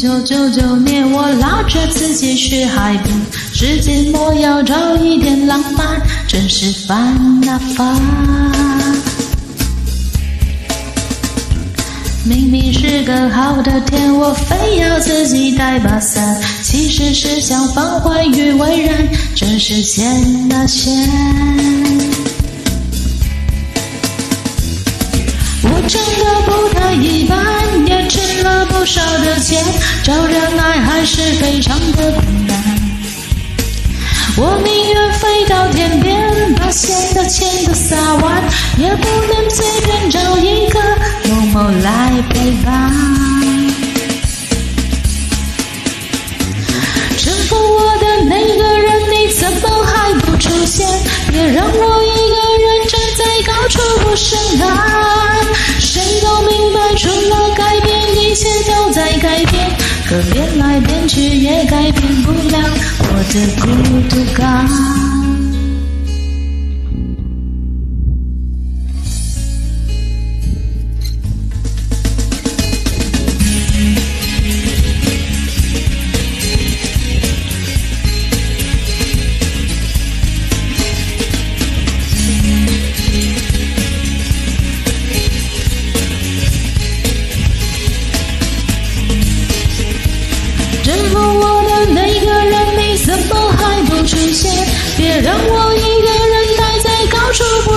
九九九年，我拉着自己去海边，世界末要找一点浪漫，真是烦啊烦。明明是个好的天，我非要自己带把伞，其实是想放欢于未然，真是险啊险。长得不太一般，少的钱，找人爱还是非常的困难。我宁愿飞到天边，把钱的钱都撒完，也不能随便找一个某某来陪伴。可变来变去，也改变不了我的孤独感。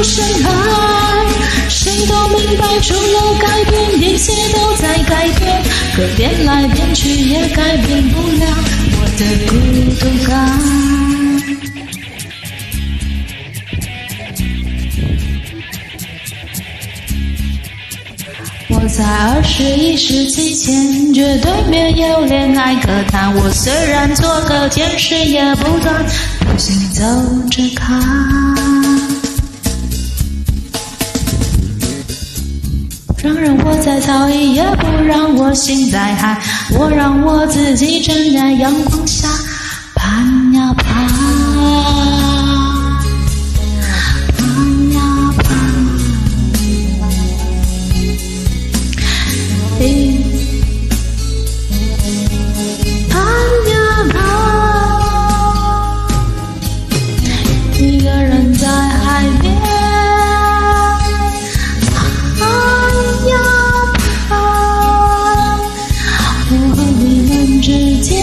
深爱，谁都明白，除了改变一切都在改变。可变来变去也改变不了我的孤独感。我在二十一世纪前绝对没有恋爱可谈。我虽然做个天使，也不断独行走着看。早已不让我心在寒，我让我自己站在阳光下，盼呀盼，盼呀盼，盼呀盼。之间。